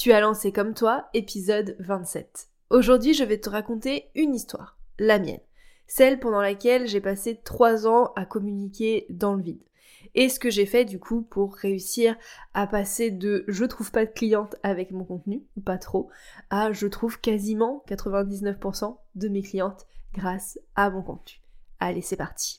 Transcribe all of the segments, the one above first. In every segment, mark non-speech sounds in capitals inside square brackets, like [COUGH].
Tu as lancé comme toi, épisode 27. Aujourd'hui, je vais te raconter une histoire, la mienne, celle pendant laquelle j'ai passé trois ans à communiquer dans le vide. Et ce que j'ai fait du coup pour réussir à passer de je trouve pas de clientes avec mon contenu, ou pas trop, à je trouve quasiment 99% de mes clientes grâce à mon contenu. Allez, c'est parti.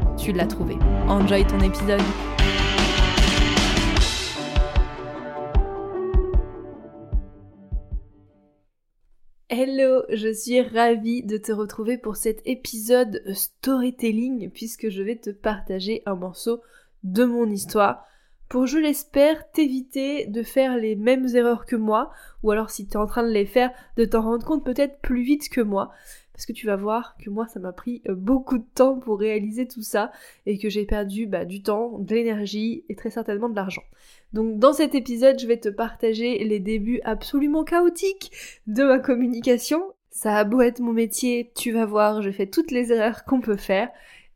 tu l'as trouvé. Enjoy ton épisode. Hello, je suis ravie de te retrouver pour cet épisode storytelling puisque je vais te partager un morceau de mon histoire pour, je l'espère, t'éviter de faire les mêmes erreurs que moi ou alors si tu es en train de les faire, de t'en rendre compte peut-être plus vite que moi parce que tu vas voir que moi ça m'a pris euh, beaucoup de temps pour réaliser tout ça et que j'ai perdu bah, du temps, de l'énergie et très certainement de l'argent. Donc dans cet épisode, je vais te partager les débuts absolument chaotiques de ma communication. Ça a beau être mon métier, tu vas voir, je fais toutes les erreurs qu'on peut faire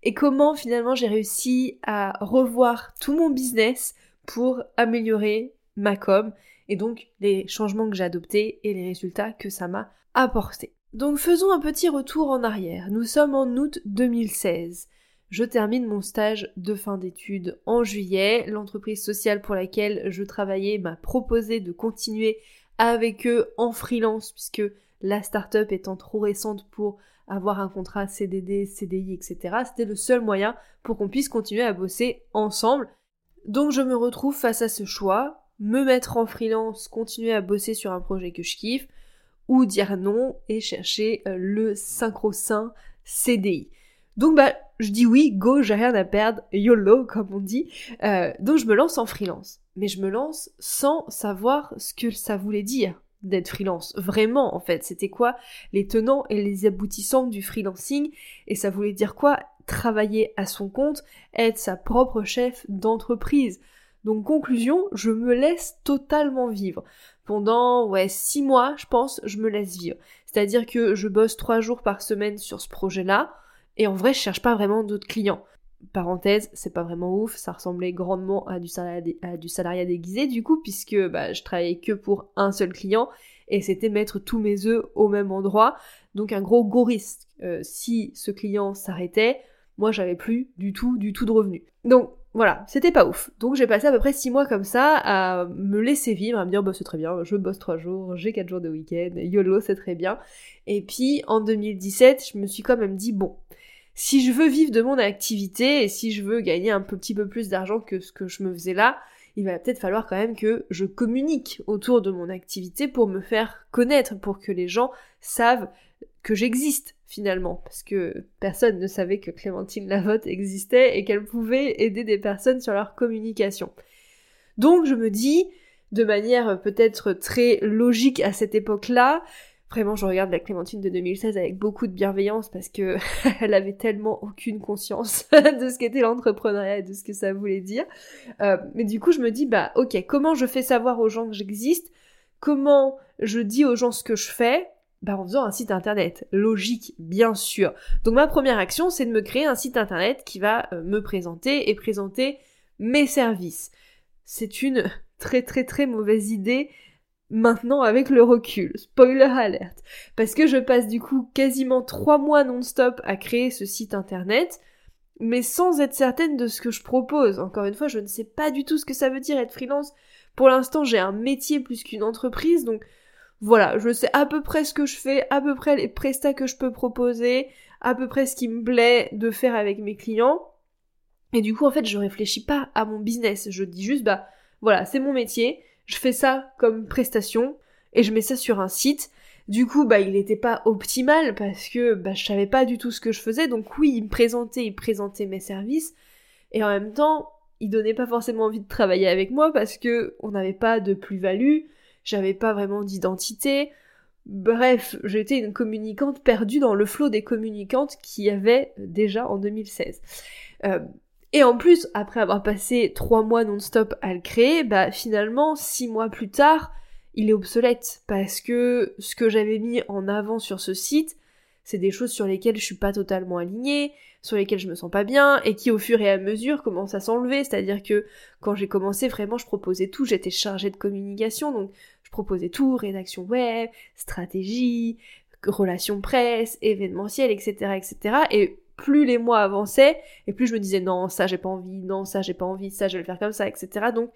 et comment finalement j'ai réussi à revoir tout mon business pour améliorer ma com et donc les changements que j'ai adoptés et les résultats que ça m'a apporté. Donc faisons un petit retour en arrière. Nous sommes en août 2016. Je termine mon stage de fin d'études en juillet. L'entreprise sociale pour laquelle je travaillais m'a proposé de continuer avec eux en freelance puisque la start-up étant trop récente pour avoir un contrat CDD, CDI, etc. C'était le seul moyen pour qu'on puisse continuer à bosser ensemble. Donc je me retrouve face à ce choix, me mettre en freelance, continuer à bosser sur un projet que je kiffe, ou dire non et chercher euh, le synchro-sain CDI. Donc bah je dis oui, go, j'ai rien à perdre, YOLO comme on dit. Euh, donc je me lance en freelance. Mais je me lance sans savoir ce que ça voulait dire d'être freelance. Vraiment en fait, c'était quoi les tenants et les aboutissants du freelancing? Et ça voulait dire quoi? Travailler à son compte, être sa propre chef d'entreprise. Donc conclusion, je me laisse totalement vivre. Pendant ouais six mois, je pense, je me laisse vivre. C'est-à-dire que je bosse trois jours par semaine sur ce projet-là, et en vrai, je cherche pas vraiment d'autres clients. Parenthèse, c'est pas vraiment ouf, ça ressemblait grandement à du salariat, déguisé du coup, puisque bah, je travaillais que pour un seul client, et c'était mettre tous mes œufs au même endroit. Donc un gros gros risque. Euh, si ce client s'arrêtait, moi j'avais plus du tout, du tout de revenus. Donc voilà, c'était pas ouf. Donc j'ai passé à peu près 6 mois comme ça à me laisser vivre, à me dire bah c'est très bien, je bosse 3 jours, j'ai 4 jours de week-end, YOLO c'est très bien. Et puis en 2017, je me suis quand même dit bon, si je veux vivre de mon activité et si je veux gagner un petit peu plus d'argent que ce que je me faisais là, il va peut-être falloir quand même que je communique autour de mon activité pour me faire connaître, pour que les gens savent que j'existe finalement, parce que personne ne savait que Clémentine Lavotte existait et qu'elle pouvait aider des personnes sur leur communication. Donc je me dis, de manière peut-être très logique à cette époque-là, vraiment je regarde la Clémentine de 2016 avec beaucoup de bienveillance parce que [LAUGHS] elle avait tellement aucune conscience [LAUGHS] de ce qu'était l'entrepreneuriat et de ce que ça voulait dire. Euh, mais du coup je me dis bah ok comment je fais savoir aux gens que j'existe, comment je dis aux gens ce que je fais, bah, en faisant un site internet. Logique, bien sûr. Donc ma première action, c'est de me créer un site internet qui va euh, me présenter et présenter mes services. C'est une [LAUGHS] très très très mauvaise idée maintenant avec le recul. Spoiler alert. Parce que je passe du coup quasiment trois mois non-stop à créer ce site internet, mais sans être certaine de ce que je propose. Encore une fois, je ne sais pas du tout ce que ça veut dire être freelance. Pour l'instant, j'ai un métier plus qu'une entreprise, donc voilà, je sais à peu près ce que je fais, à peu près les prestats que je peux proposer, à peu près ce qui me plaît de faire avec mes clients. Et du coup, en fait, je réfléchis pas à mon business. Je dis juste, bah, voilà, c'est mon métier. je fais ça comme prestation et je mets ça sur un site. Du coup, bah, il n'était pas optimal parce que bah, je savais pas du tout ce que je faisais. Donc oui, il me présentait, il présentait mes services. Et en même temps, il donnait pas forcément envie de travailler avec moi parce que on n'avait pas de plus-value, j'avais pas vraiment d'identité. Bref, j'étais une communicante perdue dans le flot des communicantes qu'il y avait déjà en 2016. Euh, et en plus, après avoir passé trois mois non-stop à le créer, bah finalement, six mois plus tard, il est obsolète parce que ce que j'avais mis en avant sur ce site, c'est des choses sur lesquelles je suis pas totalement alignée, sur lesquelles je me sens pas bien, et qui au fur et à mesure commencent à s'enlever. C'est-à-dire que quand j'ai commencé, vraiment, je proposais tout, j'étais chargée de communication, donc je proposais tout, rédaction web, stratégie, relations presse, événementiel, etc., etc. Et plus les mois avançaient, et plus je me disais non, ça j'ai pas envie, non, ça j'ai pas envie, ça je vais le faire comme ça, etc. Donc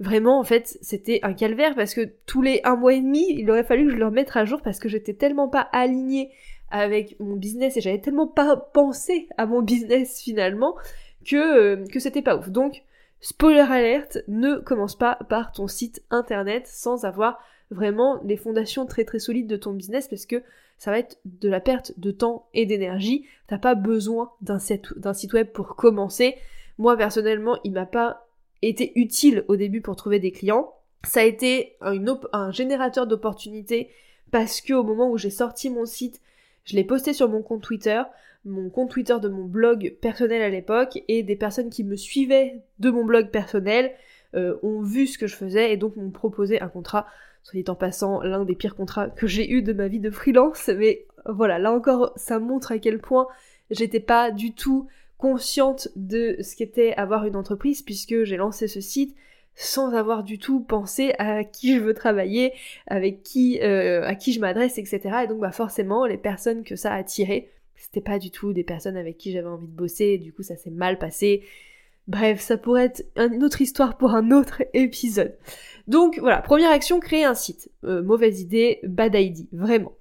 vraiment en fait c'était un calvaire parce que tous les un mois et demi il aurait fallu que je le remette à jour parce que j'étais tellement pas alignée avec mon business et j'avais tellement pas pensé à mon business finalement que, euh, que c'était pas ouf. Donc spoiler alerte, ne commence pas par ton site internet sans avoir vraiment les fondations très très solides de ton business parce que ça va être de la perte de temps et d'énergie. T'as pas besoin d'un site web pour commencer. Moi personnellement, il m'a pas été utile au début pour trouver des clients. Ça a été un, générateur d'opportunités parce que au moment où j'ai sorti mon site, je l'ai posté sur mon compte Twitter, mon compte Twitter de mon blog personnel à l'époque, et des personnes qui me suivaient de mon blog personnel euh, ont vu ce que je faisais et donc m'ont proposé un contrat, soit en passant, l'un des pires contrats que j'ai eu de ma vie de freelance, mais voilà, là encore, ça montre à quel point j'étais pas du tout consciente de ce qu'était avoir une entreprise puisque j'ai lancé ce site sans avoir du tout pensé à qui je veux travailler, avec qui, euh, à qui je m'adresse, etc. Et donc bah forcément les personnes que ça a attiré, c'était pas du tout des personnes avec qui j'avais envie de bosser, du coup ça s'est mal passé. Bref, ça pourrait être une autre histoire pour un autre [LAUGHS] épisode. Donc voilà, première action, créer un site. Euh, mauvaise idée, bad idea, vraiment.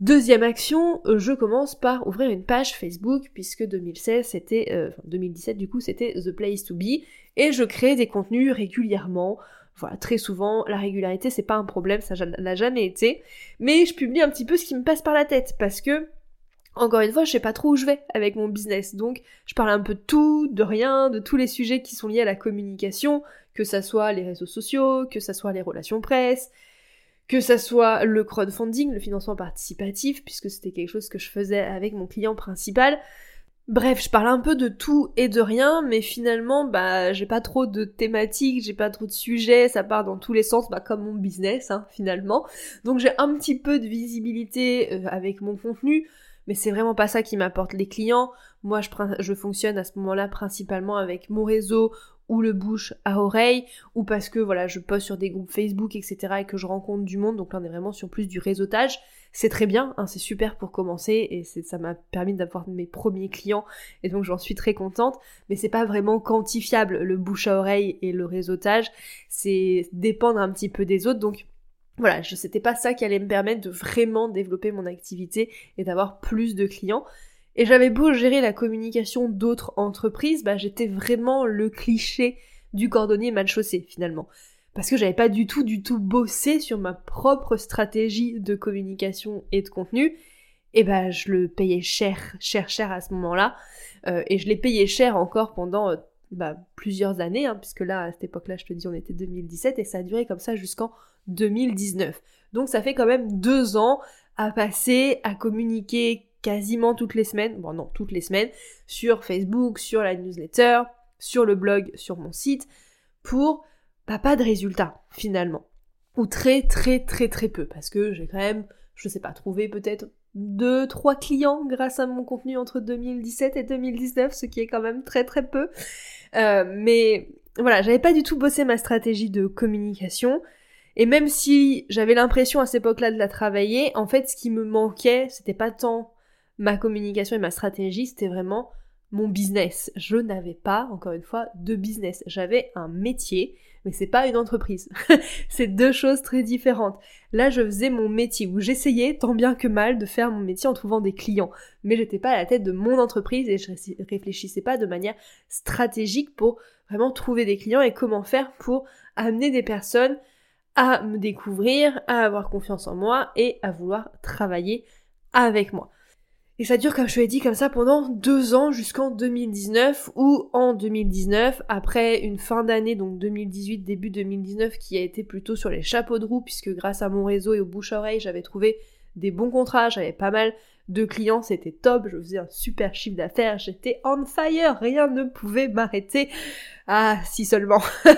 Deuxième action, euh, je commence par ouvrir une page Facebook puisque 2016 c'était, euh, enfin 2017 du coup c'était The Place to Be et je crée des contenus régulièrement. Voilà, très souvent, la régularité c'est pas un problème, ça n'a jamais été, mais je publie un petit peu ce qui me passe par la tête parce que encore une fois, je sais pas trop où je vais avec mon business, donc je parle un peu de tout, de rien, de tous les sujets qui sont liés à la communication, que ça soit les réseaux sociaux, que ça soit les relations presse, que ça soit le crowdfunding, le financement participatif, puisque c'était quelque chose que je faisais avec mon client principal. Bref, je parle un peu de tout et de rien, mais finalement, bah, j'ai pas trop de thématiques, j'ai pas trop de sujets, ça part dans tous les sens, bah, comme mon business, hein, finalement. Donc j'ai un petit peu de visibilité euh, avec mon contenu, mais c'est vraiment pas ça qui m'apporte les clients. Moi, je, je fonctionne à ce moment-là principalement avec mon réseau ou le bouche à oreille, ou parce que voilà, je poste sur des groupes Facebook, etc. et que je rencontre du monde, donc là on est vraiment sur plus du réseautage. C'est très bien, hein, c'est super pour commencer et ça m'a permis d'avoir mes premiers clients et donc j'en suis très contente, mais c'est pas vraiment quantifiable le bouche à oreille et le réseautage, c'est dépendre un petit peu des autres, donc voilà, c'était pas ça qui allait me permettre de vraiment développer mon activité et d'avoir plus de clients. Et j'avais beau gérer la communication d'autres entreprises, bah j'étais vraiment le cliché du cordonnier mal chaussé finalement. Parce que j'avais pas du tout, du tout bossé sur ma propre stratégie de communication et de contenu. Et bah je le payais cher, cher, cher à ce moment-là. Euh, et je l'ai payé cher encore pendant euh, bah, plusieurs années, hein, puisque là, à cette époque-là, je te dis, on était 2017, et ça a duré comme ça jusqu'en 2019. Donc ça fait quand même deux ans à passer à communiquer quasiment toutes les semaines, bon non, toutes les semaines, sur Facebook, sur la newsletter, sur le blog, sur mon site, pour bah, pas de résultats finalement. Ou très très très très peu, parce que j'ai quand même, je sais pas, trouvé peut-être deux, trois clients grâce à mon contenu entre 2017 et 2019, ce qui est quand même très très peu. Euh, mais voilà, j'avais pas du tout bossé ma stratégie de communication. Et même si j'avais l'impression à cette époque-là de la travailler, en fait, ce qui me manquait, c'était pas tant ma communication et ma stratégie, c'était vraiment mon business. Je n'avais pas, encore une fois, de business. J'avais un métier, mais c'est pas une entreprise. [LAUGHS] c'est deux choses très différentes. Là, je faisais mon métier, où j'essayais, tant bien que mal, de faire mon métier en trouvant des clients. Mais j'étais pas à la tête de mon entreprise et je réfléchissais pas de manière stratégique pour vraiment trouver des clients et comment faire pour amener des personnes à me découvrir, à avoir confiance en moi et à vouloir travailler avec moi. Et ça dure, comme je te l'ai dit, comme ça pendant deux ans jusqu'en 2019, ou en 2019, après une fin d'année, donc 2018, début 2019, qui a été plutôt sur les chapeaux de roue, puisque grâce à mon réseau et au bouche-oreille, j'avais trouvé des bons contrats, j'avais pas mal de clients, c'était top, je faisais un super chiffre d'affaires, j'étais on fire, rien ne pouvait m'arrêter. Ah, si seulement. [LAUGHS]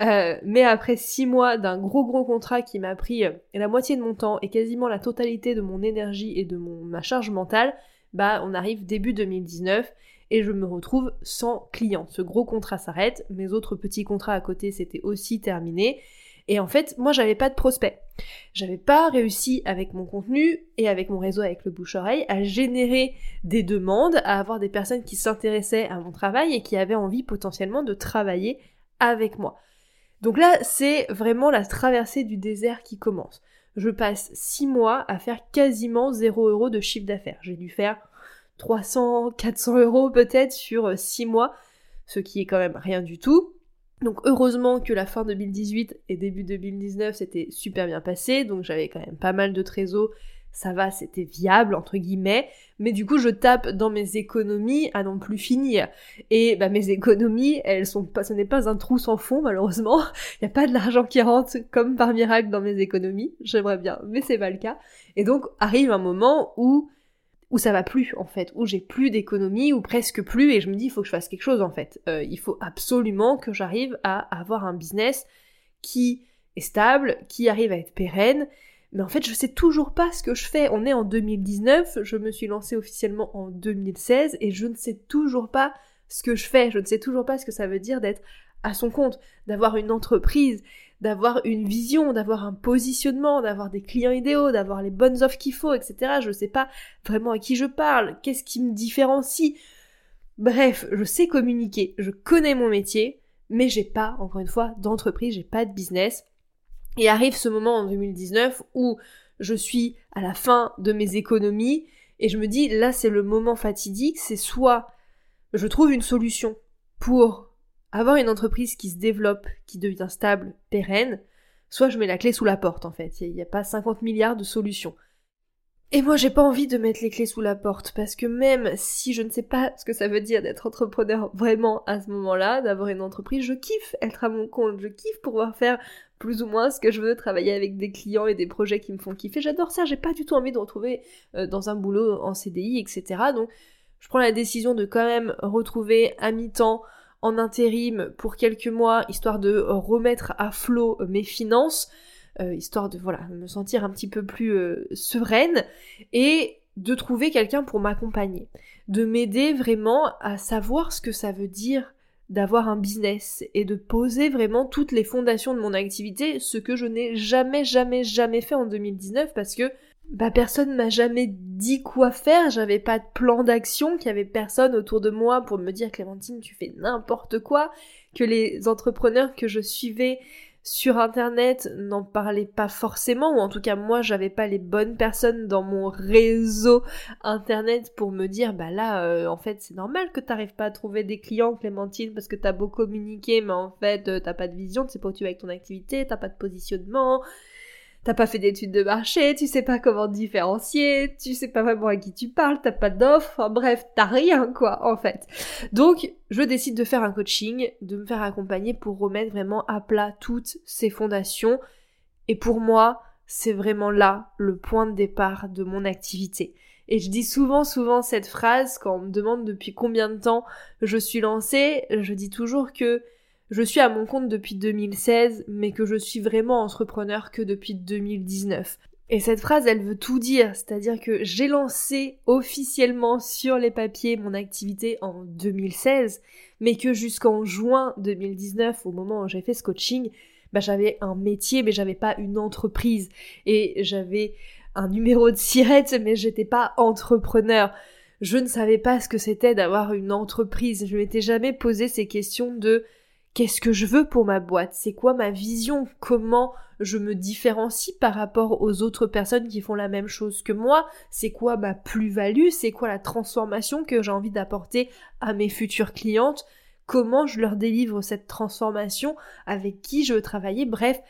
Euh, mais après six mois d'un gros gros contrat qui m'a pris euh, la moitié de mon temps et quasiment la totalité de mon énergie et de ma charge mentale, bah on arrive début 2019 et je me retrouve sans clients. Ce gros contrat s'arrête, mes autres petits contrats à côté c'était aussi terminé et en fait, moi, j'avais pas de prospects. J'avais pas réussi avec mon contenu et avec mon réseau avec le bouche-oreille à générer des demandes, à avoir des personnes qui s'intéressaient à mon travail et qui avaient envie potentiellement de travailler avec moi. Donc là, c'est vraiment la traversée du désert qui commence. Je passe six mois à faire quasiment 0 euros de chiffre d'affaires. J'ai dû faire 300, 400 euros peut-être sur six mois, ce qui est quand même rien du tout. Donc heureusement que la fin 2018 et début 2019 c'était super bien passé, donc j'avais quand même pas mal de trésors, ça va, c'était viable entre guillemets, mais du coup je tape dans mes économies à non plus finir. Et bah mes économies, elles sont pas, ce n'est pas un trou sans fond malheureusement, [LAUGHS] il n'y a pas de l'argent qui rentre comme par miracle dans mes économies, j'aimerais bien, mais c'est pas le cas. Et donc arrive un moment où où ça va plus en fait, où j'ai plus d'économie ou presque plus et je me dis il faut que je fasse quelque chose en fait. Euh, il faut absolument que j'arrive à avoir un business qui est stable, qui arrive à être pérenne. Mais en fait, je sais toujours pas ce que je fais. On est en 2019, je me suis lancée officiellement en 2016 et je ne sais toujours pas ce que je fais. Je ne sais toujours pas ce que ça veut dire d'être à son compte, d'avoir une entreprise, d'avoir une vision, d'avoir un positionnement, d'avoir des clients idéaux, d'avoir les bonnes offres qu'il faut, etc. Je sais pas vraiment à qui je parle, qu'est-ce qui me différencie. Bref, je sais communiquer, je connais mon métier, mais j'ai pas, encore une fois, d'entreprise, j'ai pas de business. Et arrive ce moment en 2019 où je suis à la fin de mes économies et je me dis là c'est le moment fatidique, c'est soit je trouve une solution pour avoir une entreprise qui se développe, qui devient stable, pérenne, soit je mets la clé sous la porte en fait. Il n'y a, pas 50 milliards de solutions. Et moi j'ai pas envie de mettre les clés sous la porte parce que même si je ne sais pas ce que ça veut dire d'être entrepreneur vraiment à ce moment-là, d'avoir une entreprise, je kiffe être à mon compte, je kiffe pouvoir faire plus ou moins ce que je veux, travailler avec des clients et des projets qui me font kiffer. J'adore ça, j'ai pas du tout envie de retrouver euh, dans un boulot en CDI, etc. Donc je prends la décision de quand même retrouver à mi-temps en intérim pour quelques mois, histoire de remettre à flot mes finances, euh, histoire de voilà me sentir un petit peu plus euh, sereine et de trouver quelqu'un pour m'accompagner, de m'aider vraiment à savoir ce que ça veut dire d'avoir un business et de poser vraiment toutes les fondations de mon activité, ce que je n'ai jamais, jamais, jamais fait en 2019 parce que bah personne m'a jamais dit quoi faire, j'avais pas de plan d'action, qu'il y avait personne autour de moi pour me dire Clémentine tu fais n'importe quoi, que les entrepreneurs que je suivais sur internet n'en parlaient pas forcément, ou en tout cas moi j'avais pas les bonnes personnes dans mon réseau internet pour me dire bah là euh, en fait c'est normal que t'arrives pas à trouver des clients Clémentine parce que t'as beau communiquer mais en fait euh, t'as pas de vision, tu sais pas où tu vas avec ton activité, t'as pas de positionnement, t'as pas fait d'études de marché, tu sais pas comment différencier, tu sais pas vraiment à qui tu parles, t'as pas d'offre, enfin bref, t'as rien quoi en fait. Donc je décide de faire un coaching, de me faire accompagner pour remettre vraiment à plat toutes ces fondations. Et pour moi, c'est vraiment là le point de départ de mon activité. Et je dis souvent, souvent cette phrase quand on me demande depuis combien de temps je suis lancée, je dis toujours que je suis à mon compte depuis 2016, mais que je suis vraiment entrepreneur que depuis 2019. Et cette phrase, elle veut tout dire, c'est-à-dire que j'ai lancé officiellement sur les papiers mon activité en 2016, mais que jusqu'en juin 2019, au moment où j'ai fait ce coaching, bah, j'avais un métier, mais j'avais pas une entreprise. Et j'avais un numéro de sirette, mais j'étais pas entrepreneur. Je ne savais pas ce que c'était d'avoir une entreprise. Je m'étais jamais posé ces questions de qu'est-ce que je veux pour ma boîte, c'est quoi ma vision, comment je me différencie par rapport aux autres personnes qui font la même chose que moi, c'est quoi ma plus-value, c'est quoi la transformation que j'ai envie d'apporter à mes futures clientes, comment je leur délivre cette transformation, avec qui je veux travailler, bref,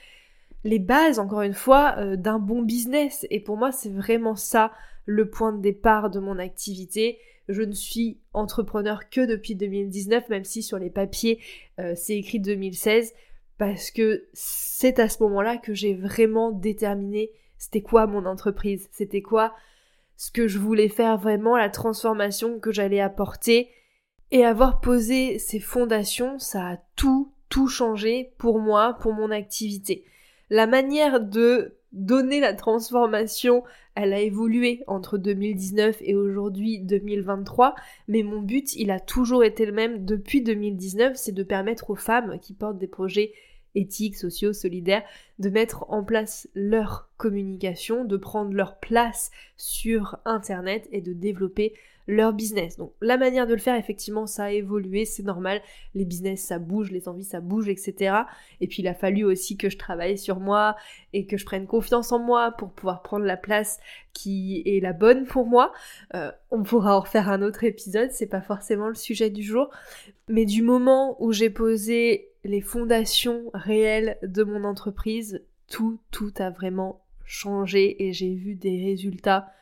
les bases, encore une fois, euh, d'un bon business. Et pour moi, c'est vraiment ça le point de départ de mon activité. Je ne suis entrepreneur que depuis 2019, même si sur les papiers euh, c'est écrit 2016, parce que c'est à ce moment-là que j'ai vraiment déterminé c'était quoi mon entreprise, c'était quoi ce que je voulais faire vraiment, la transformation que j'allais apporter. Et avoir posé ces fondations, ça a tout, tout changé pour moi, pour mon activité. La manière de donner la transformation, elle a évolué entre 2019 et aujourd'hui 2023, mais mon but, il a toujours été le même depuis 2019, c'est de permettre aux femmes qui portent des projets éthiques, sociaux, solidaires, de mettre en place leur communication, de prendre leur place sur Internet et de développer leur business. Donc la manière de le faire, effectivement, ça a évolué, c'est normal. Les business, ça bouge, les envies, ça bouge, etc. Et puis il a fallu aussi que je travaille sur moi et que je prenne confiance en moi pour pouvoir prendre la place qui est la bonne pour moi. Euh, on pourra en refaire un autre épisode, c'est pas forcément le sujet du jour. Mais du moment où j'ai posé les fondations réelles de mon entreprise, tout, tout a vraiment changé et j'ai vu des résultats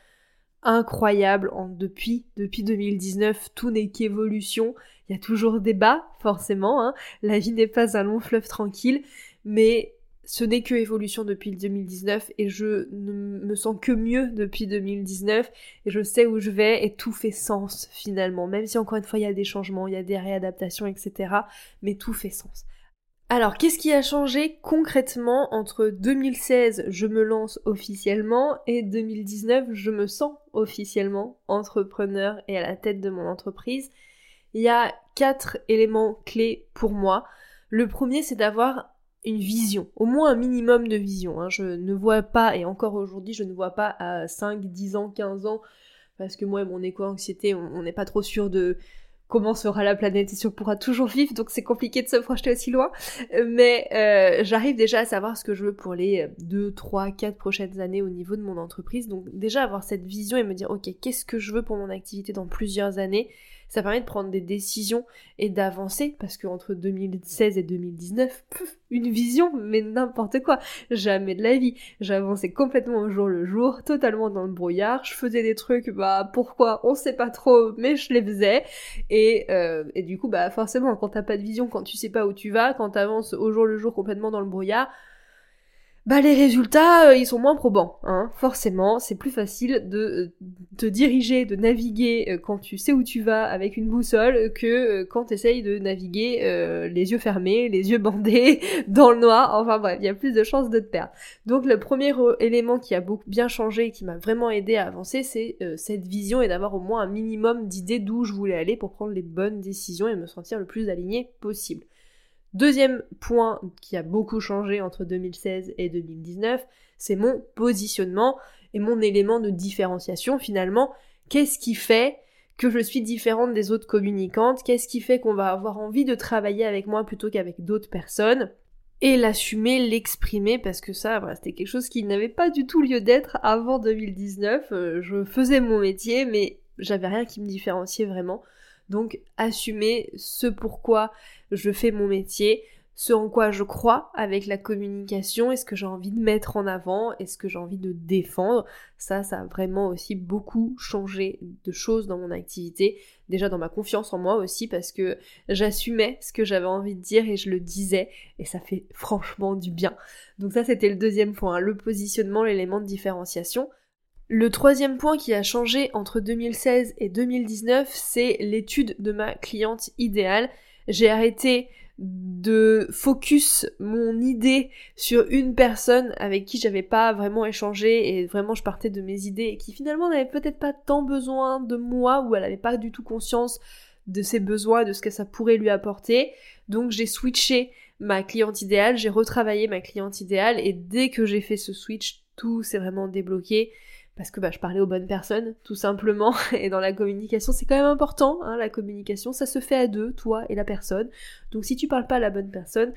incroyables en, depuis, depuis 2019. Tout n'est qu'évolution. Il y a toujours des bas, forcément. Hein. La vie n'est pas un long fleuve tranquille, mais ce n'est que évolution depuis 2019 et je ne me sens que mieux depuis 2019 et je sais où je vais et tout fait sens finalement. Même si encore une fois il y a des changements, il y a des réadaptations, etc. Mais tout fait sens. Alors, qu'est-ce qui a changé concrètement entre 2016, je me lance officiellement, et 2019, je me sens officiellement entrepreneur et à la tête de mon entreprise? Il y a quatre éléments clés pour moi. Le premier, c'est d'avoir une vision, au moins un minimum de vision. Hein. Je ne vois pas, et encore aujourd'hui, je ne vois pas à 5, 10 ans, 15 ans, parce que moi mon éco-anxiété, on n'est pas trop sûr de comment sera la planète et si on pourra toujours vivre, donc c'est compliqué de se projeter aussi loin. Mais euh, j'arrive déjà à savoir ce que je veux pour les 2, 3, 4 prochaines années au niveau de mon entreprise. Donc déjà avoir cette vision et me dire, ok, qu'est-ce que je veux pour mon activité dans plusieurs années? Ça permet de prendre des décisions et d'avancer parce que entre 2016 et 2019, une vision, mais n'importe quoi, jamais de la vie. J'avançais complètement au jour le jour, totalement dans le brouillard. Je faisais des trucs, bah pourquoi, on sait pas trop, mais je les faisais. Et, euh, et du coup, bah forcément, quand t'as pas de vision, quand tu sais pas où tu vas, quand t'avances au jour le jour complètement dans le brouillard, bah les résultats, euh, ils sont moins probants. Hein. Forcément, c'est plus facile de euh, te diriger, de naviguer euh, quand tu sais où tu vas avec une boussole que quand tu essayes de naviguer les yeux fermés, les yeux bandés, [LAUGHS] dans le noir. Enfin bref, il y a plus de chances de te perdre. Donc le premier élément qui a beaucoup bien changé et qui m'a vraiment aidé à avancer, c'est cette vision et d'avoir au moins un minimum d'idées d'où je voulais aller pour prendre les bonnes décisions et me sentir le plus aligné possible. Deuxième point qui a beaucoup changé entre 2016 et 2019, c'est mon positionnement et mon élément de différenciation finalement. Qu'est-ce qui fait que je suis différente des autres communicantes? Qu'est-ce qui fait qu'on va avoir envie de travailler avec moi plutôt qu'avec d'autres personnes? Et l'assumer, l'exprimer, parce que ça, c'était quelque chose qui n'avait pas du tout lieu d'être avant 2019. Euh, je faisais mon métier, mais j'avais rien qui me différenciait vraiment. Donc assumer ce pourquoi je fais mon métier, ce en quoi je crois avec la communication et ce que j'ai envie de mettre en avant et ce que j'ai envie de défendre. Ça, ça a vraiment aussi beaucoup changé de choses dans mon activité. Déjà dans ma confiance en moi aussi parce que j'assumais ce que j'avais envie de dire et je le disais et ça fait franchement du bien. Donc ça c'était le deuxième point, le positionnement, l'élément de différenciation. Le troisième point qui a changé entre 2016 et 2019, c'est l'étude de ma cliente idéale. J'ai arrêté de focus mon idée sur une personne avec qui j'avais pas vraiment échangé et vraiment je partais de mes idées et qui finalement n'avait peut-être pas tant besoin de moi ou elle avait pas du tout conscience de ses besoins, de ce que ça pourrait lui apporter. Donc j'ai switché ma cliente idéale, j'ai retravaillé ma cliente idéale et dès que j'ai fait ce switch, tout s'est vraiment débloqué parce que bah, je parlais aux bonnes personnes, tout simplement. [LAUGHS] Et dans la communication, c'est quand même important, hein, la communication, ça se fait à deux, toi et la personne. Donc si tu parles pas à la bonne personne,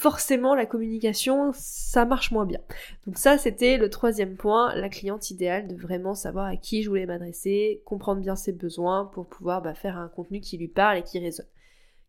forcément la communication, ça marche moins bien. Donc ça, c'était le troisième point, la cliente idéale, de vraiment savoir à qui je voulais m'adresser, comprendre bien ses besoins pour pouvoir bah, faire un contenu qui lui parle et qui résonne.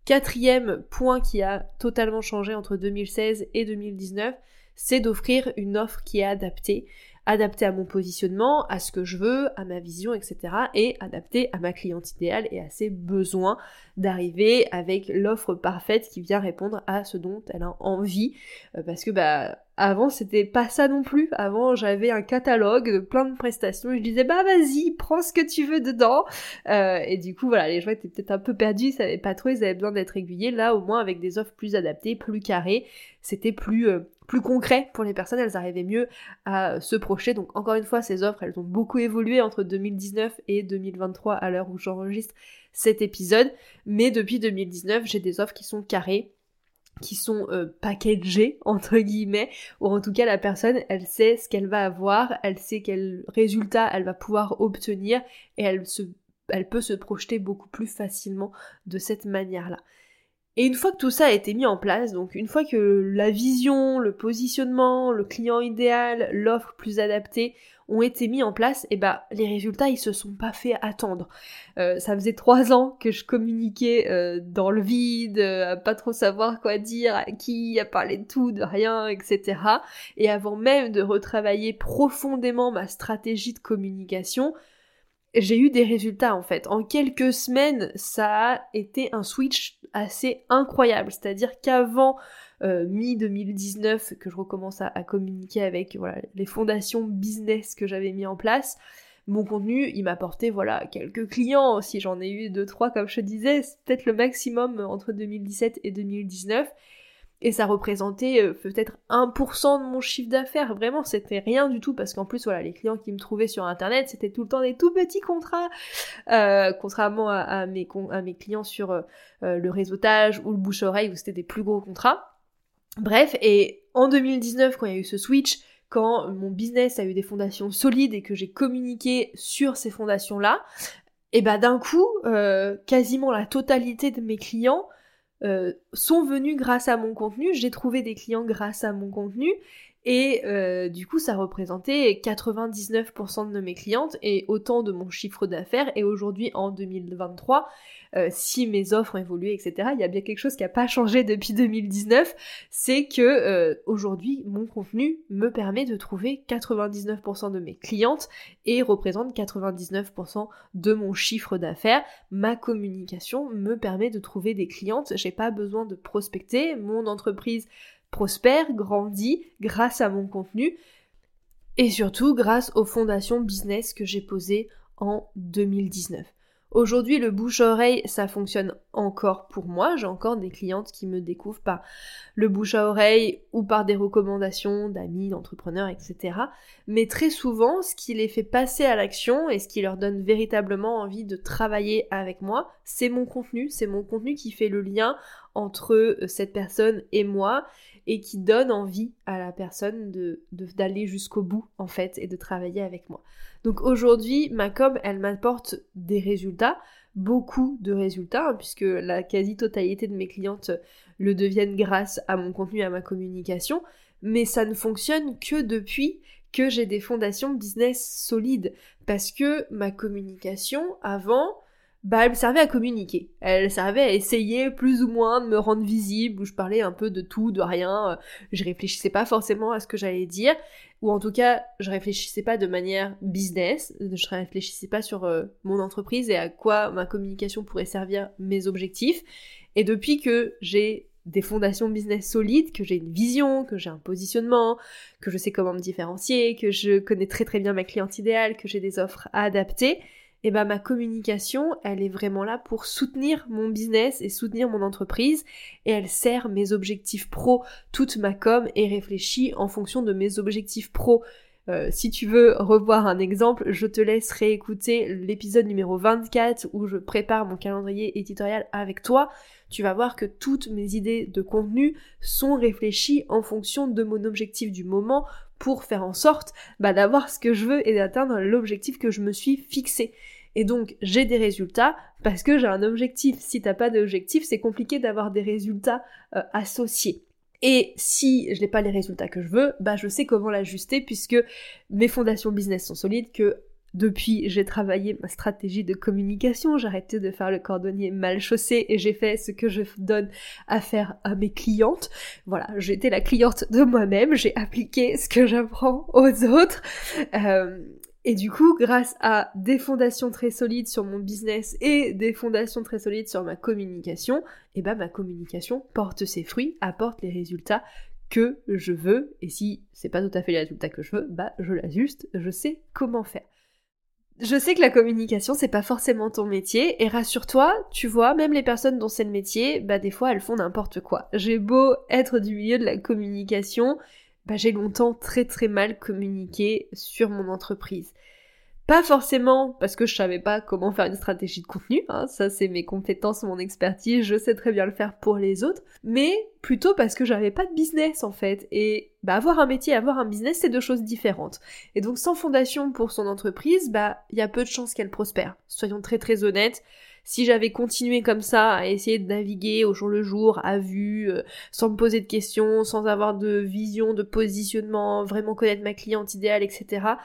Quatrième point qui a totalement changé entre 2016 et 2019, c'est d'offrir une offre qui est adaptée adapté à mon positionnement, à ce que je veux, à ma vision, etc. et adapté à ma cliente idéale et à ses besoins d'arriver avec l'offre parfaite qui vient répondre à ce dont elle a envie. Euh, parce que bah avant c'était pas ça non plus. Avant j'avais un catalogue de plein de prestations et je disais bah vas-y prends ce que tu veux dedans. Euh, et du coup voilà les gens étaient peut-être un peu perdus, ils savaient pas trop, ils avaient besoin d'être aiguillés. Là au moins avec des offres plus adaptées, plus carrées, c'était plus euh, plus concret pour les personnes, elles arrivaient mieux à se projeter. Donc encore une fois, ces offres, elles ont beaucoup évolué entre 2019 et 2023 à l'heure où j'enregistre cet épisode. Mais depuis 2019, j'ai des offres qui sont carrées qui sont euh, packagées [LAUGHS] entre guillemets ou en tout cas la personne elle sait ce qu'elle va avoir elle sait quel résultat elle va pouvoir obtenir et elle se elle peut se projeter beaucoup plus facilement de cette manière là et une fois que tout ça a été mis en place, donc une fois que la vision, le positionnement, le client idéal, l'offre plus adaptée ont été mis en place, et eh bah les résultats ils se sont pas fait attendre. Euh, ça faisait trois ans que je communiquais euh, dans le vide, euh, à pas trop savoir quoi dire, à qui, à parler de tout, de rien, etc. Et avant même de retravailler profondément ma stratégie de communication, j'ai eu des résultats en fait. En quelques semaines, ça a été un switch assez incroyable. C'est-à-dire qu'avant euh, mi-2019, que je recommence à, communiquer avec les fondations business que j'avais mis en place, mon contenu, il m'apportait voilà quelques clients. Si j'en ai eu deux trois, comme je disais, c'est peut-être le maximum entre 2017 et 2019 et ça représentait euh, peut-être 1% de mon chiffre d'affaires. Vraiment, c'était rien du tout parce qu'en plus, voilà, les clients qui me trouvaient sur internet, c'était tout le temps des tout petits contrats, euh, contrairement à, mes, clients sur euh, le réseautage ou le bouche-oreille où c'était des plus gros contrats. Bref, et en 2019, quand il y a eu ce switch, quand mon business a eu des fondations solides et que j'ai communiqué sur ces fondations-là, et bah d'un coup, quasiment la totalité de mes clients euh, sont venus grâce à mon contenu, j'ai trouvé des clients grâce à mon contenu, et euh, du coup ça représentait 99% de mes clientes et autant de mon chiffre d'affaires, et aujourd'hui en 2023, euh, si mes offres ont évolué, etc. Il y a bien quelque chose qui n'a pas changé depuis 2019, c'est que euh, aujourd'hui mon contenu me permet de trouver 99% de mes clientes et représente 99% de mon chiffre d'affaires. Ma communication me permet de trouver des clientes, j'ai pas besoin de prospecter, mon entreprise prospère, grandit grâce à mon contenu et surtout grâce aux fondations business que j'ai posées en 2019. Aujourd'hui, le bouche-oreille, ça fonctionne encore pour moi. J'ai encore des clientes qui me découvrent par le bouche à oreille ou par des recommandations d'amis, d'entrepreneurs, etc. Mais très souvent, ce qui les fait passer à l'action et ce qui leur donne véritablement envie de travailler avec moi, c'est mon contenu. C'est mon contenu qui fait le lien entre euh, cette personne et moi et qui donne envie à la personne de d'aller jusqu'au bout en fait et de travailler avec moi. Donc aujourd'hui, ma com, elle m'apporte des résultats, beaucoup de résultats, hein, puisque la quasi-totalité de mes clientes le deviennent grâce à mon contenu à ma communication, mais ça ne fonctionne que depuis que j'ai des fondations business solides, parce que ma communication avant, bah elle servait à communiquer. Elle servait à essayer plus ou moins de me rendre visible, où je parlais un peu de tout, de rien, je réfléchissais pas forcément à ce que j'allais dire, ou en tout cas, je réfléchissais pas de manière business, je réfléchissais pas sur euh, mon entreprise et à quoi ma communication pourrait servir mes objectifs. Et depuis que j'ai des fondations business solides, que j'ai une vision, que j'ai un positionnement, que je sais comment me différencier, que je connais très très bien ma cliente idéale, que j'ai des offres adaptées, et eh ben ma communication, elle est vraiment là pour soutenir mon business et soutenir mon entreprise et elle sert mes objectifs pro. Toute ma com est réfléchie en fonction de mes objectifs pro. Euh, si tu veux revoir un exemple, je te laisse réécouter l'épisode numéro 24 où je prépare mon calendrier éditorial avec toi. Tu vas voir que toutes mes idées de contenu sont réfléchies en fonction de mon objectif du moment pour faire en sorte bah, d'avoir ce que je veux et d'atteindre l'objectif que je me suis fixé. Et donc j'ai des résultats parce que j'ai un objectif. Si t'as pas d'objectif, c'est compliqué d'avoir des résultats euh, associés. Et si je n'ai pas les résultats que je veux, bah je sais comment l'ajuster puisque mes fondations business sont solides, que Depuis, j'ai travaillé ma stratégie de communication, j'ai arrêté de faire le cordonnier mal chaussé et j'ai fait ce que je donne à faire à mes clientes. Voilà, j'étais la cliente de moi-même, j'ai appliqué ce que j'apprends aux autres. Euh, et du coup, grâce à des fondations très solides sur mon business et des fondations très solides sur ma communication, et eh ben ma communication porte ses fruits, apporte les résultats que je veux. Et si c'est pas tout à fait les résultats que je veux, bah je l'ajuste, je sais comment faire. Je sais que la communication, c'est pas forcément ton métier, et rassure-toi, tu vois, même les personnes dont c'est le métier, bah des fois elles font n'importe quoi. J'ai beau être du milieu de la communication, bah j'ai longtemps très très mal communiqué sur mon entreprise. Pas forcément parce que je savais pas comment faire une stratégie de contenu, hein, ça c'est mes compétences, mon expertise, je sais très bien le faire pour les autres, mais plutôt parce que j'avais pas de business en fait. Et bah avoir un métier, avoir un business, c'est deux choses différentes. Et donc sans fondation pour son entreprise, bah il y a peu de chances qu'elle prospère. Soyons très très honnêtes. Si j'avais continué comme ça à essayer de naviguer au jour le jour, à vue, euh, sans me poser de questions, sans avoir de vision, de positionnement, vraiment connaître ma cliente idéale, etc.,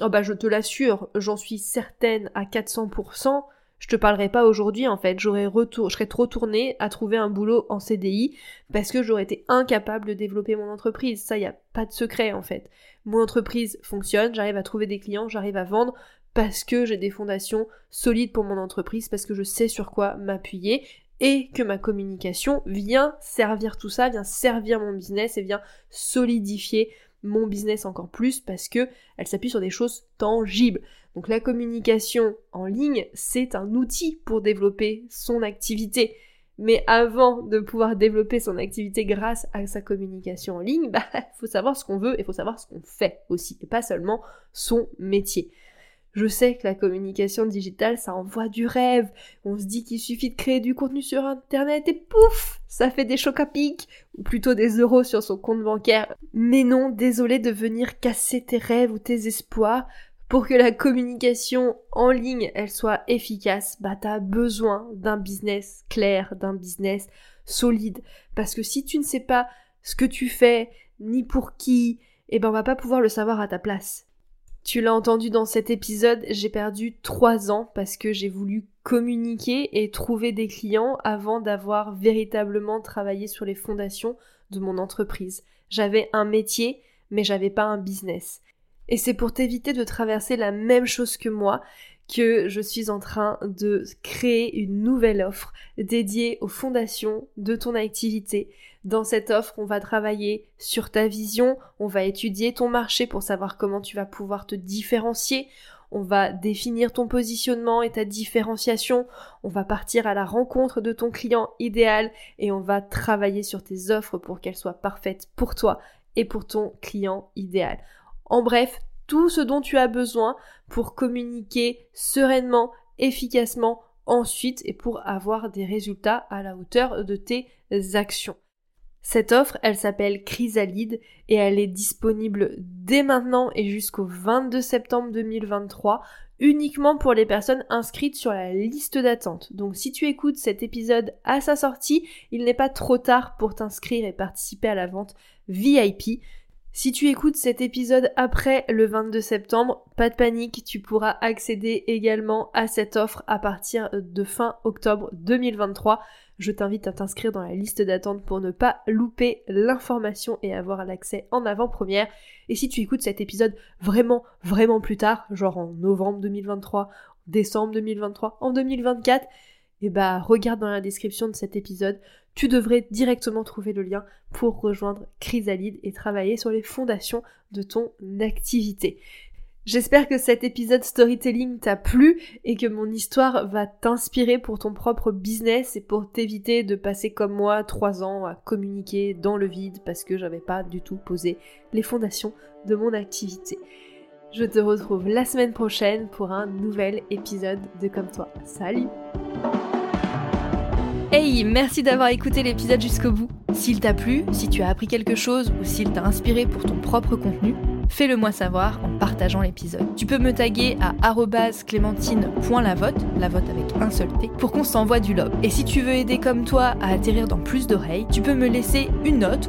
Oh bah je te l'assure, j'en suis certaine à 400%, je te parlerai pas aujourd'hui en fait, j'aurais retour, je serais trop tournée à trouver un boulot en CDI parce que j'aurais été incapable de développer mon entreprise. Ça y a pas de secret en fait. Mon entreprise fonctionne, j'arrive à trouver des clients, j'arrive à vendre parce que j'ai des fondations solides pour mon entreprise, parce que je sais sur quoi m'appuyer et que ma communication vient servir tout ça, vient servir mon business et vient solidifier mon business encore plus parce que elle s'appuie sur des choses tangibles. Donc la communication en ligne, c'est un outil pour développer son activité. Mais avant de pouvoir développer son activité grâce à sa communication en ligne, bah, [LAUGHS] faut savoir ce qu'on veut et il faut savoir ce qu'on fait aussi, et pas seulement son métier. Je sais que la communication digitale, ça envoie du rêve. On se dit qu'il suffit de créer du contenu sur Internet et pouf, ça fait des chocs à pic, ou plutôt des euros sur son compte bancaire. Mais non, désolé de venir casser tes rêves ou tes espoirs. Pour que la communication en ligne, elle soit efficace, bah t'as besoin d'un business clair, d'un business solide. Parce que si tu ne sais pas ce que tu fais, ni pour qui, eh ben on va pas pouvoir le savoir à ta place. Tu l'as entendu dans cet épisode, j'ai perdu trois ans parce que j'ai voulu communiquer et trouver des clients avant d'avoir véritablement travaillé sur les fondations de mon entreprise. J'avais un métier, mais j'avais pas un business. Et c'est pour t'éviter de traverser la même chose que moi que je suis en train de créer une nouvelle offre dédiée aux fondations de ton activité. Dans cette offre, on va travailler sur ta vision, on va étudier ton marché pour savoir comment tu vas pouvoir te différencier, on va définir ton positionnement et ta différenciation, on va partir à la rencontre de ton client idéal et on va travailler sur tes offres pour qu'elles soient parfaites pour toi et pour ton client idéal. En bref, tout ce dont tu as besoin pour communiquer sereinement, efficacement ensuite et pour avoir des résultats à la hauteur de tes actions. Cette offre, elle s'appelle Chrysalide et elle est disponible dès maintenant et jusqu'au 22 septembre 2023 uniquement pour les personnes inscrites sur la liste d'attente. Donc si tu écoutes cet épisode à sa sortie, il n'est pas trop tard pour t'inscrire et participer à la vente VIP. Si tu écoutes cet épisode après le 22 septembre, pas de panique, tu pourras accéder également à cette offre à partir de fin octobre 2023. Je t'invite à t'inscrire dans la liste d'attente pour ne pas louper l'information et avoir l'accès en avant-première. Et si tu écoutes cet épisode vraiment, vraiment plus tard, genre en novembre 2023, décembre 2023, en 2024, eh bah regarde dans la description de cet épisode, tu devrais directement trouver le lien pour rejoindre Chrysalide et travailler sur les fondations de ton activité. J'espère que cet épisode storytelling t'a plu et que mon histoire va t'inspirer pour ton propre business et pour t'éviter de passer comme moi trois ans à communiquer dans le vide parce que j'avais pas du tout posé les fondations de mon activité. Je te retrouve la semaine prochaine pour un nouvel épisode de Comme toi. Salut Hey, merci d'avoir écouté l'épisode jusqu'au bout. S'il t'a plu, si tu as appris quelque chose ou s'il t'a inspiré pour ton propre contenu, fais-le moi savoir en partageant l'épisode. Tu peux me taguer à clémentine.lavote, la vote avec un seul T, pour qu'on s'envoie du love. Et si tu veux aider comme toi à atterrir dans plus d'oreilles, tu peux me laisser une note